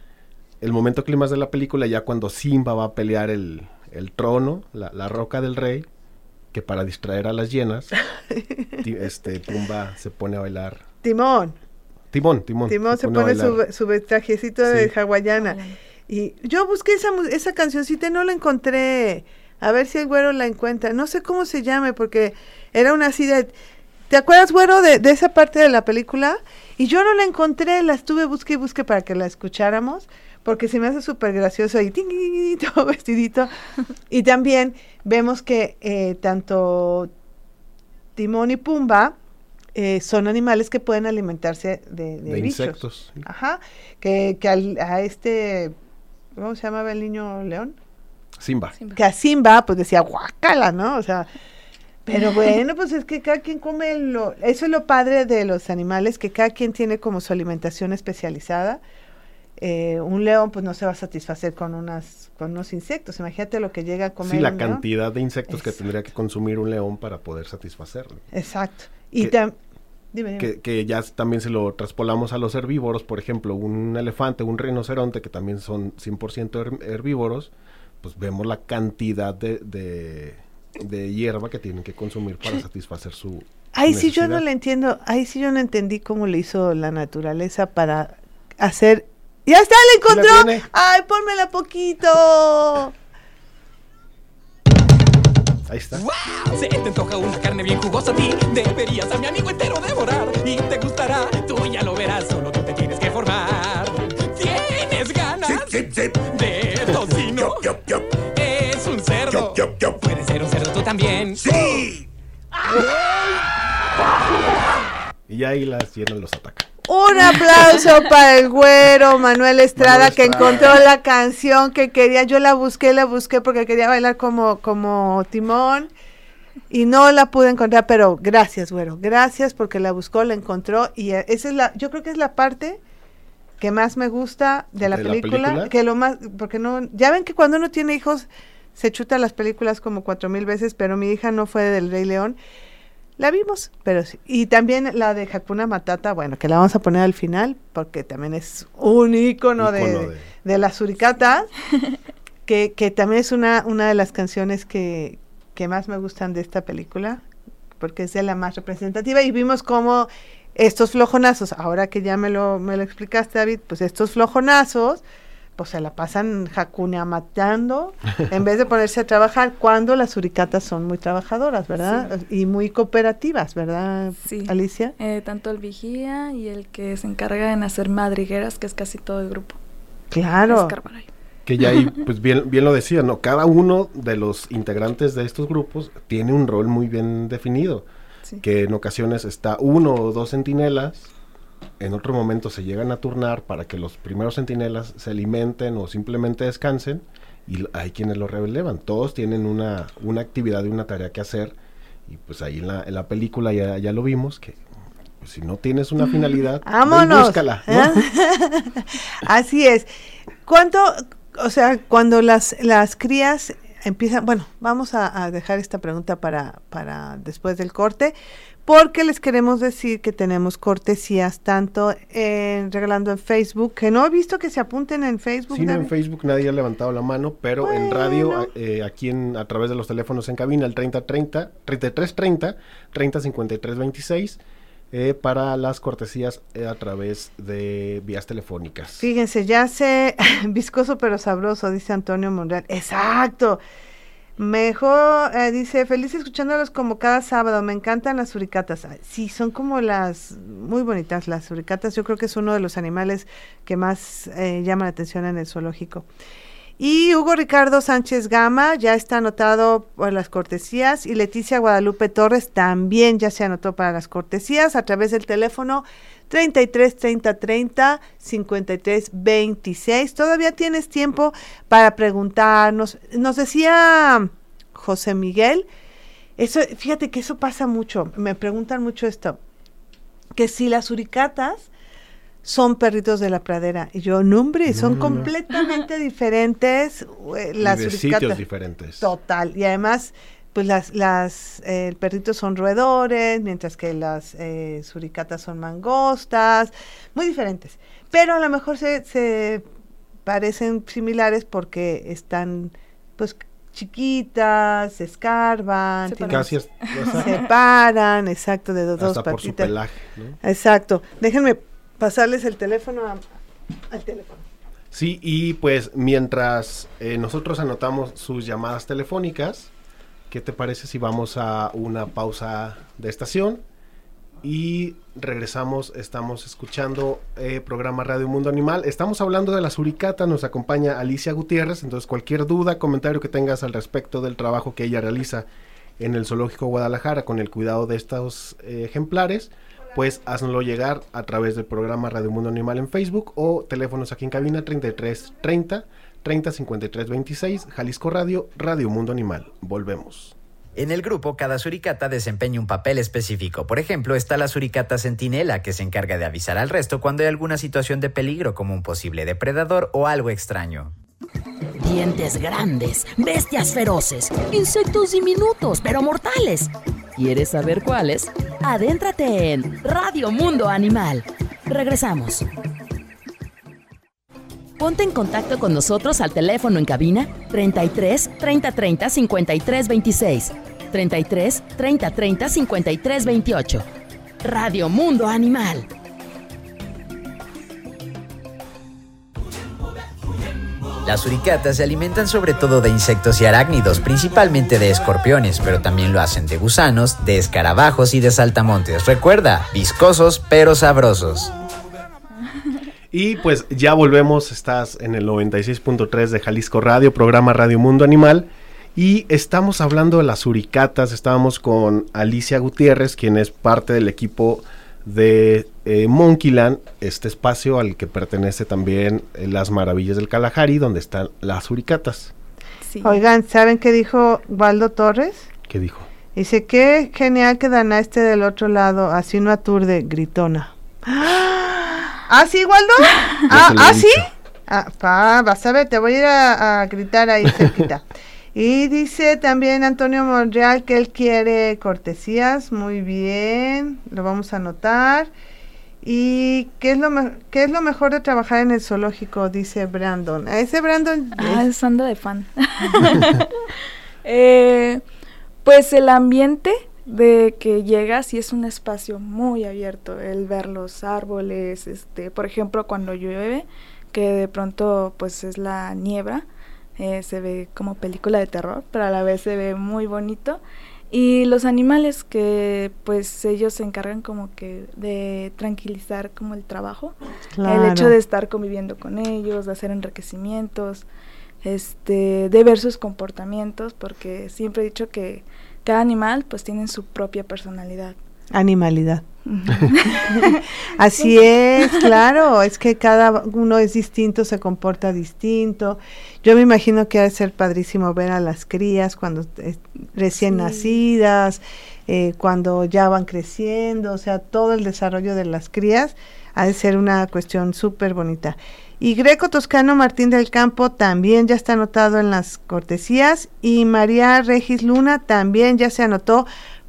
el momento clímax de la película, ya cuando Simba va a pelear el, trono, la, roca del rey, que para distraer a las hienas, este Pumba se pone a bailar. Timón. Timón, Timón. Timón se, pone, su, su, trajecito de hawaiana. Y yo busqué esa, esa cancioncita y no la encontré. A ver si el güero la encuentra. No sé cómo se llame porque era una así de... ¿Te acuerdas, güero, de, de esa parte de la película? Y yo no la encontré, la estuve busque y busque para que la escucháramos porque se me hace súper gracioso y todo vestidito. y también vemos que eh, tanto Timón y Pumba eh, son animales que pueden alimentarse de, de, insectos. Ajá. Que, que a este, ¿cómo se llamaba el niño león? Simba. Que a Simba, pues decía guacala, ¿no? O sea, pero bueno, pues es que cada quien come lo, eso es lo padre de los animales, que cada quien tiene como su alimentación especializada. Eh, un león pues no se va a satisfacer con unas con unos insectos. Imagínate lo que llega a comer. Sí, la cantidad de insectos que tendría que consumir un león para poder satisfacerlo. Exacto. Y que, que, ya también se lo traspolamos a los herbívoros, por ejemplo, un elefante, un rinoceronte, que también son 100% herbívoros, pues vemos la cantidad de, de, hierba que tienen que consumir para satisfacer su... Ahí sí yo no le entiendo, ahí sí yo no entendí cómo le hizo la naturaleza para hacer ¡Ya está! ¡La encontró! ¡Ay, pónmela poquito! Ahí está. ¡Wow! Se te antoja una carne bien jugosa a ti. Deberías a mi amigo entero devorar. Y te gustará, tú ya lo verás. Solo tú te tienes que formar. ¿Tienes ganas de tocino? Es un cerdo. Puedes ser un cerdo tú también. ¡Sí! Y ahí las hienas los atacan. Un aplauso para el güero Manuel Estrada, que encontró la canción que quería. Yo la busqué, la busqué porque quería bailar como, como Timón y no la pude encontrar, pero gracias, güero. Gracias porque la buscó, la encontró y e, esa es la, yo creo que es la parte que más me gusta de la, película, que lo más, porque no, ya ven que cuando uno tiene hijos se chuta las películas como cuatro mil veces, pero mi hija no fue del Rey León la vimos, pero sí. Y también la de Hakuna Matata, bueno, que la vamos a poner al final, porque también es un ícono, de, de... la suricata, que, que también es una, una de las canciones que, que más me gustan de esta película, porque es de la más representativa. Y vimos cómo estos flojonazos, ahora que ya me lo, me lo explicaste, David, pues estos flojonazos, pues se la pasan jacunea matando en vez de ponerse a trabajar cuando las suricatas son muy trabajadoras, ¿verdad? Y muy cooperativas, ¿verdad, Sí. Alicia? Eh, tanto el vigía y el que se encarga en hacer madrigueras, que es casi todo el grupo. Claro. Que ya ahí, pues bien, bien lo decía, ¿no? Cada uno de los integrantes de estos grupos tiene un rol muy bien definido. Sí. Que en ocasiones está uno o dos centinelas, en otro momento se llegan a turnar para que los primeros centinelas se alimenten o simplemente descansen, y hay quienes lo relevan. Todos tienen una, una actividad y una tarea que hacer, y pues ahí en la, en la película ya, ya lo vimos, que pues, si no tienes una finalidad, y ¡Vámonos! búscala, ¿no? Así es. ¿Cuánto, o sea, cuando las, las crías empiezan, bueno, vamos a, a dejar esta pregunta para, para después del corte, porque les queremos decir que tenemos cortesías tanto en, regalando en Facebook, que no he visto que se apunten en Facebook. Sí, no, en. Facebook nadie ha levantado la mano, pero en radio, a- eh, aquí en, a través de los teléfonos en cabina, el 3030, 3330, 305326, eh, para las cortesías eh, a través de vías telefónicas. Fíjense, ya sé, viscoso pero sabroso, dice Antonio Monreal. Exacto. Mejor, eh, dice, feliz escuchándolos como cada sábado, me encantan las suricatas. Sí, son como las, muy bonitas las suricatas, yo creo que es uno de los animales que más eh, llama la atención en el zoológico. Y Hugo Ricardo Sánchez Gama ya está anotado por las cortesías y Leticia Guadalupe Torres también ya se anotó para las cortesías a través del teléfono 33 30 30 53 26. Todavía tienes tiempo para preguntarnos. Nos decía José Miguel, eso, fíjate que eso pasa mucho. Me preguntan mucho esto, que si las uricatas son perritos de la pradera. Y yo, no hombre, son No, no. completamente diferentes eh, Y las de sitios diferentes. Total. Y además, pues las, las, eh, el perrito son roedores, mientras que las eh, suricatas son mangostas, muy diferentes. Pero a lo mejor se, se parecen similares porque están, pues, chiquitas, se escarban, Se tienen- es- se paran, exacto, de dos hasta por su patitas. pelaje, ¿no? Exacto. Déjenme pasarles el teléfono a- al teléfono. Sí, y pues mientras eh, nosotros anotamos sus llamadas telefónicas, ¿qué te parece si vamos a una pausa de estación? Y regresamos, estamos escuchando eh, programa Radio Mundo Animal. Estamos hablando de la suricata, nos acompaña Alicia Gutiérrez, entonces cualquier duda, comentario que tengas al respecto del trabajo que ella realiza en el Zoológico Guadalajara con el cuidado de estos eh, ejemplares, pues haznoslo llegar a través del programa Radio Mundo Animal en Facebook o teléfonos aquí en cabina 33 30 30 53 26, Jalisco Radio, Radio Mundo Animal. Volvemos. En el grupo, cada suricata desempeña un papel específico. Por ejemplo, está la suricata centinela, que se encarga de avisar al resto cuando hay alguna situación de peligro, como un posible depredador o algo extraño. Dientes grandes, bestias feroces, insectos diminutos pero mortales. ¿Quieres saber cuáles? Adéntrate en Radio Mundo Animal. Regresamos. Ponte en contacto con nosotros al teléfono en cabina 33 30 30 53 26, 33 30 30 53 28. Radio Mundo Animal. Las suricatas se alimentan sobre todo de insectos y arácnidos, principalmente de escorpiones, pero también lo hacen de gusanos, de escarabajos y de saltamontes. Recuerda, viscosos pero sabrosos. Y pues ya volvemos, estás en el 96.3 de Jalisco Radio, programa Radio Mundo Animal. Y estamos hablando de las suricatas, estábamos con Alicia Gutiérrez, quien es parte del equipo de eh, Monkeyland, este espacio al que pertenece también eh, Las Maravillas del Kalahari, donde están las suricatas. Sí. Oigan, ¿saben qué dijo Waldo Torres? ¿Qué dijo? Dice, qué genial que Dana esté del otro lado, así no aturde, gritona. ¿Ah, sí, Waldo? ah, ¿ah, sí? Ah, pa, vas a ver, te voy a ir a, a gritar ahí cerquita. y dice también Antonio Monreal que él quiere cortesías, muy bien, lo vamos a anotar. ¿Y qué es, lo qué es lo mejor de trabajar en el zoológico? Dice Brandon. Ese Brandon... Ah, es- es anda de fan. Eh, pues el ambiente de que llegas y es un espacio muy abierto, el ver los árboles, este, por ejemplo, cuando llueve, que de pronto pues es la niebla, eh, se ve como película de terror, pero a la vez se ve muy bonito. Y los animales que pues ellos se encargan como que de tranquilizar como el trabajo, el hecho de estar conviviendo con ellos, de hacer enriquecimientos, este, de ver sus comportamientos, porque siempre he dicho que cada animal pues tiene su propia personalidad. Animalidad. Así es, claro, es que cada uno es distinto, se comporta distinto. Yo me imagino que ha de ser padrísimo ver a las crías cuando eh, recién nacidas, eh, cuando ya van creciendo, o sea, todo el desarrollo de las crías ha de ser una cuestión súper bonita. Y Greco Toscano Martín del Campo también ya está anotado en las cortesías y María Regis Luna también ya se anotó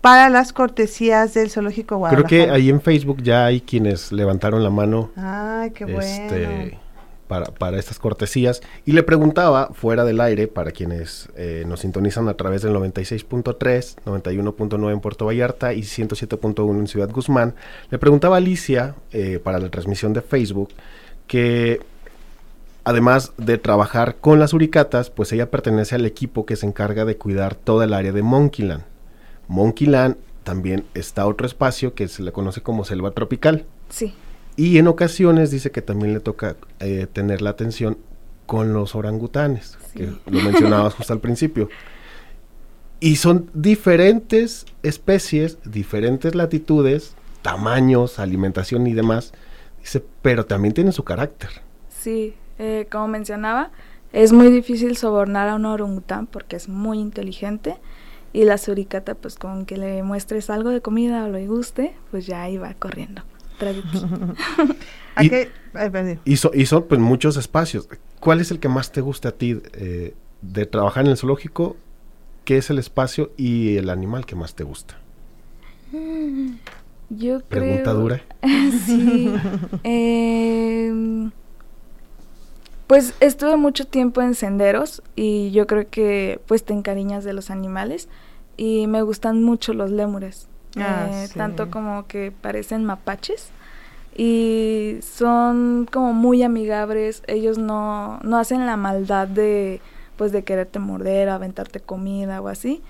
para las cortesías del Zoológico Guadalajara. Creo que ahí en Facebook ya hay quienes levantaron la mano. Ay, qué bueno. Este, para, para, estas cortesías. Y le preguntaba, fuera del aire, para quienes eh, nos sintonizan a través del 96.3, 91.9 en Puerto Vallarta y 107.1 en Ciudad Guzmán, le preguntaba a Alicia, eh, para la transmisión de Facebook, que además de trabajar con las uricatas, pues ella pertenece al equipo que se encarga de cuidar toda el área de Monkeyland. Monkeyland también está otro espacio que se le conoce como selva tropical. Sí. Y en ocasiones dice que también le toca eh, tener la atención con los orangutanes, que lo mencionabas justo al principio. Y son diferentes especies, diferentes latitudes, tamaños, alimentación y demás. Dice, pero también tienen su carácter. Sí, eh, como mencionaba, es muy difícil sobornar a un orangután porque es muy inteligente y la suricata, pues con que le muestres algo de comida o le guste, pues ya iba corriendo. y, y, son pues muchos espacios. ¿Cuál es el que más te gusta a ti eh, de trabajar en el zoológico? ¿Qué es el espacio y el animal que más te gusta? Yo Pregunta dura. sí. Em, pues estuve mucho tiempo en senderos y yo creo que pues te encariñas de los animales y me gustan mucho los lémures, ah, eh, tanto como que parecen mapaches y son como muy amigables, ellos no, no hacen la maldad de pues de quererte morder, aventarte comida o así.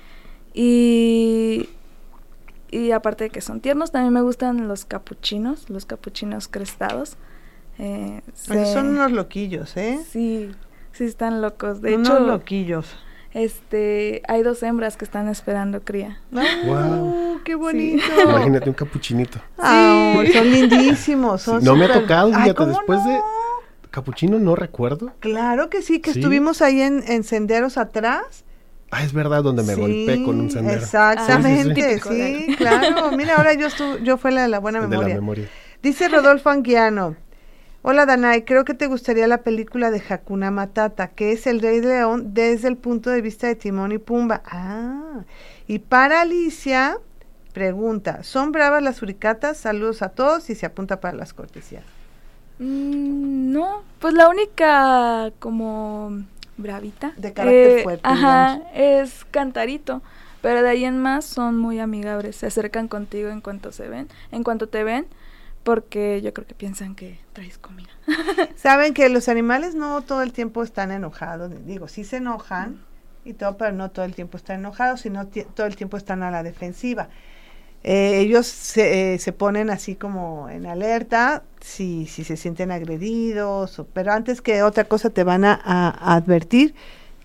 Y, y aparte de que son tiernos, también me gustan los capuchinos, los capuchinos crestados. Eh, son unos loquillos, ¿eh? Sí, sí están locos. De unos loquillos. Este, hay dos hembras que están esperando cría. ¡Wow! ¡Qué bonito! Imagínate un capuchinito. son lindísimos. no me ha tocado, fíjate, después de capuchino no recuerdo. Claro que sí, que estuvimos ahí en, senderos atrás. Ah, es verdad, donde me golpeé con un sendero. Exactamente, sí, claro. Mira, ahora yo estuve, yo fue la, la buena memoria. De la memoria. Dice Rodolfo Anguiano, Hola Danay, creo que te gustaría la película de Hakuna Matata, que es el Rey León desde el punto de vista de Timón y Pumba. Ah, y para Alicia, pregunta, ¿son bravas las uricatas? Saludos a todos y se apunta para las cortesías. Mm, no, pues la única como bravita. De carácter eh, fuerte. Ajá, es Cantarito. Pero de ahí en más son muy amigables, se acercan contigo en cuanto se ven, en cuanto te ven porque yo creo que piensan que traes comida. Saben que los animales no todo el tiempo están enojados, digo, sí se enojan y todo, pero no todo el tiempo están enojados, sino todo el tiempo están a la defensiva. Eh, ellos se, eh, se, ponen así como en alerta si, si se sienten agredidos, pero antes que otra cosa te van a, a advertir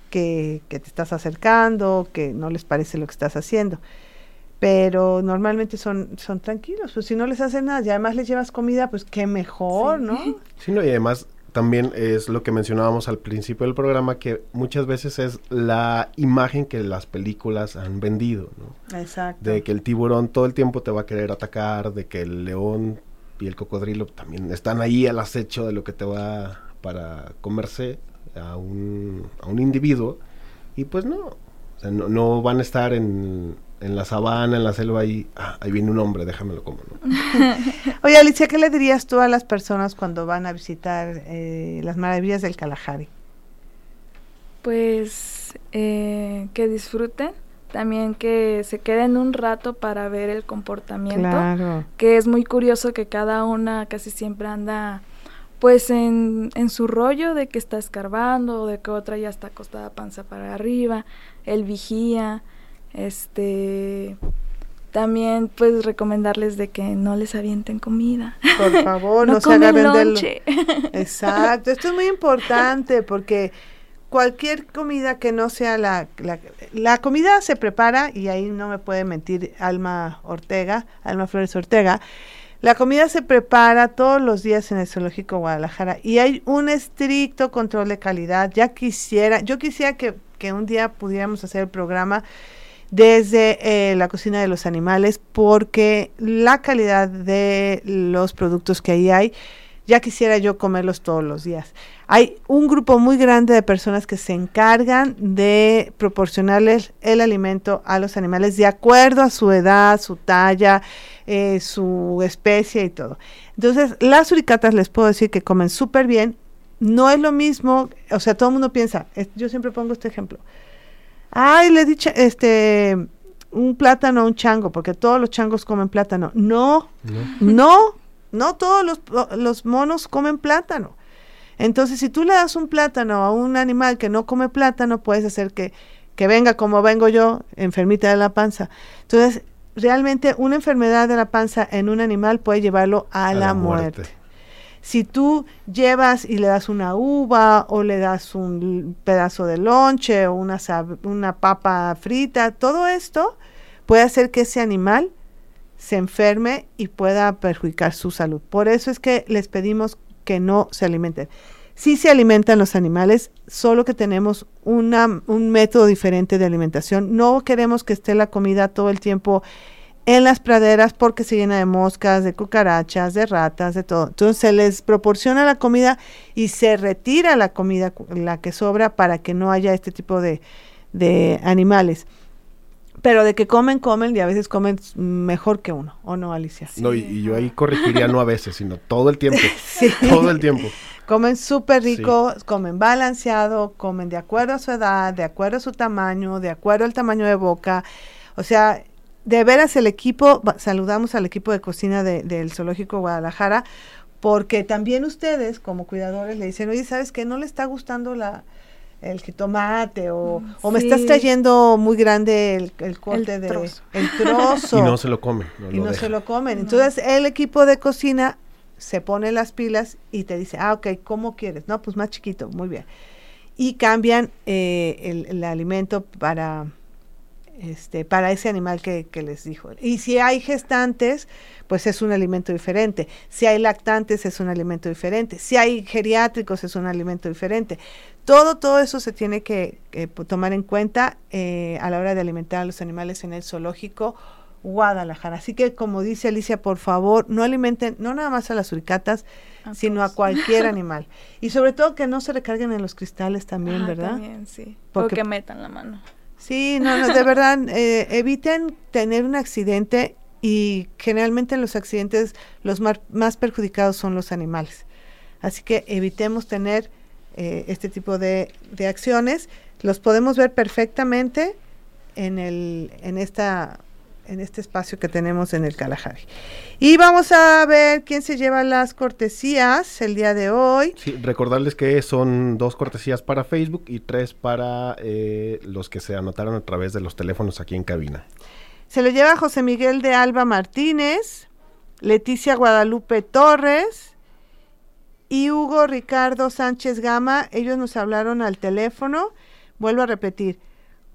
que, que, te estás acercando, que no les parece lo que estás haciendo pero normalmente son, son tranquilos, pues si no les hacen nada y además les llevas comida, pues qué mejor, ¿no? Sí, no, y además también es lo que mencionábamos al principio del programa, que muchas veces es la imagen que las películas han vendido, ¿no? Exacto. De que el tiburón todo el tiempo te va a querer atacar, de que el león y el cocodrilo también están ahí al acecho de lo que te va para comerse a un, a un individuo, y pues no, no, no van a estar en en la sabana, en la selva, ahí, ah, ahí viene un hombre, déjamelo como, ¿no? Oye, Alicia, ¿qué le dirías tú a las personas cuando van a visitar eh, las maravillas del Kalahari? Pues eh, que disfruten, también que se queden un rato para ver el comportamiento, Claro. que es muy curioso que cada una casi siempre anda pues en, en su rollo de que está escarbando o de que otra ya está acostada panza para arriba, el vigía, este también pues recomendarles de que no les avienten comida. Por favor, no, se agarren del... lonche. Exacto, esto es muy importante porque cualquier comida que no sea la, la, la comida se prepara y ahí no me puede mentir Alma Ortega, Alma Flores Ortega. La comida se prepara todos los días en el Zoológico Guadalajara y hay un estricto control de calidad. Ya quisiera, yo quisiera que, que un día pudiéramos hacer el programa desde eh, la cocina de los animales porque la calidad de los productos que ahí hay, ya quisiera yo comerlos todos los días. Hay un grupo muy grande de personas que se encargan de proporcionarles el alimento a los animales de acuerdo a su edad, su talla, eh, su especie y todo. Entonces, las suricatas les puedo decir que comen súper bien. No es lo mismo, o sea, todo el mundo piensa, yo siempre pongo este ejemplo. Ay, le he dicho, este, un plátano a un chango, porque todos los changos comen plátano. No, no, no todos los, los monos comen plátano. Entonces, si tú le das un plátano a un animal que no come plátano, puedes hacer que, que venga como vengo yo, enfermita de la panza. Entonces, realmente una enfermedad de la panza en un animal puede llevarlo a, la, muerte. Si tú llevas y le das una uva o le das un pedazo de lonche o una, una papa frita, todo esto puede hacer que ese animal se enferme y pueda perjudicar su salud. Por eso es que les pedimos que no se alimenten. Sí se alimentan los animales, solo que tenemos una, un método diferente de alimentación. No queremos que esté la comida todo el tiempo en las praderas porque se llena de moscas, de cucarachas, de ratas, de todo. Entonces se les proporciona la comida y se retira la comida, la que sobra, para que no haya este tipo de, de animales. Pero de que comen, comen y a veces comen mejor que uno, ¿o no, Alicia? No, y, y yo ahí corregiría no a veces, sino todo el tiempo. Sí. Todo el tiempo. Comen súper rico, comen balanceado, comen de acuerdo a su edad, de acuerdo a su tamaño, de acuerdo al tamaño de boca. O sea, de veras el equipo, saludamos al equipo de cocina de- del Zoológico Guadalajara, porque también ustedes como cuidadores le dicen, oye, ¿sabes qué? No le está gustando la el jitomate o, o me estás trayendo muy grande el, el corte de trozo. el trozo Y no se lo come. No y lo no deja. se lo comen. Entonces el equipo de cocina se pone las pilas y te dice, ah, ok, ¿cómo quieres? No, pues más chiquito, muy bien. Y cambian eh, el, el alimento para, este, para ese animal que, que les dijo. Y si hay gestantes, pues es un alimento diferente. Si hay lactantes, es un alimento diferente. Si hay geriátricos, es un alimento diferente. Todo, todo eso se tiene que, po- tomar en cuenta eh, a la hora de alimentar a los animales en el zoológico Guadalajara. Así que, como dice Alicia, por favor, no alimenten, no nada más a las suricatas, A sino a cualquier animal. Y sobre todo que no se recarguen en los cristales también, Ah, ¿verdad? También, sí. Porque- O que metan la mano. Sí, no, no, de verdad, eh, eviten tener un accidente y generalmente en los accidentes los mar- más perjudicados son los animales. Así que evitemos tener eh, este tipo de, de acciones. Los podemos ver perfectamente en, el, en, esta, en este espacio que tenemos en el Kalahari. Y vamos a ver quién se lleva las cortesías el día de hoy. Sí, recordarles que son dos cortesías para Facebook y tres para eh, los que se anotaron a través de los teléfonos aquí en cabina. Se lo lleva José Miguel de Alba Martínez, Leticia Guadalupe Torres y Hugo Ricardo Sánchez Gama. Ellos nos hablaron al teléfono. Vuelvo a repetir.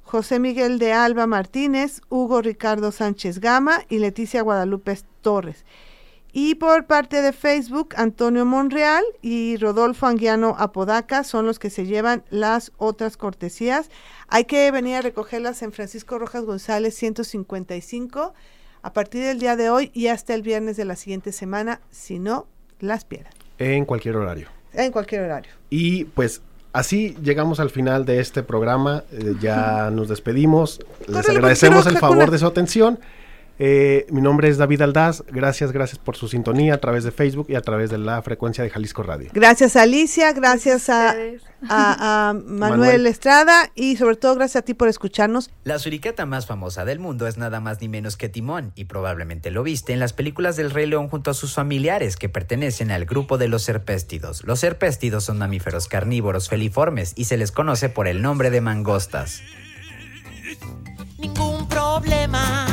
José Miguel de Alba Martínez, Hugo Ricardo Sánchez Gama y Leticia Guadalupe Torres. Y por parte de Facebook, Antonio Monreal y Rodolfo Anguiano Apodaca son los que se llevan las otras cortesías. Hay que venir a recogerlas en Francisco Rojas González 155 a partir del día de hoy y hasta el viernes de la siguiente semana, si no, las pierdan. En cualquier horario. En cualquier horario. Y pues así llegamos al final de este programa. eh, ya nos despedimles. Les agradecemos el favor de su atención. Eh, mi nombre es David Aldaz. Gracias, gracias por su sintonía a través de Facebook y a través de la frecuencia de Jalisco Radio. Gracias Alicia, gracias a, a- a Manuel. Estrada y sobre todo gracias a ti por escucharnos. La suricata más famosa del mundo es nada más ni menos que Timón, y probablemente lo viste en las películas del Rey León junto a sus familiares que pertenecen al grupo de los serpéstidos. Los serpéstidos son mamíferos carnívoros feliformes y se les conoce por el nombre de mangostas. Ningún problema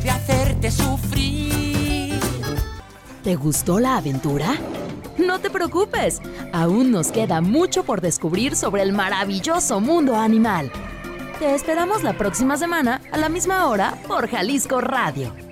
debe hacerte sufrir. ¿Te gustó la aventura? No te preocupes, aún nos queda mucho por descubrir sobre el maravilloso mundo animal. Te esperamos la próxima semana a la misma hora por Jalisco Radio.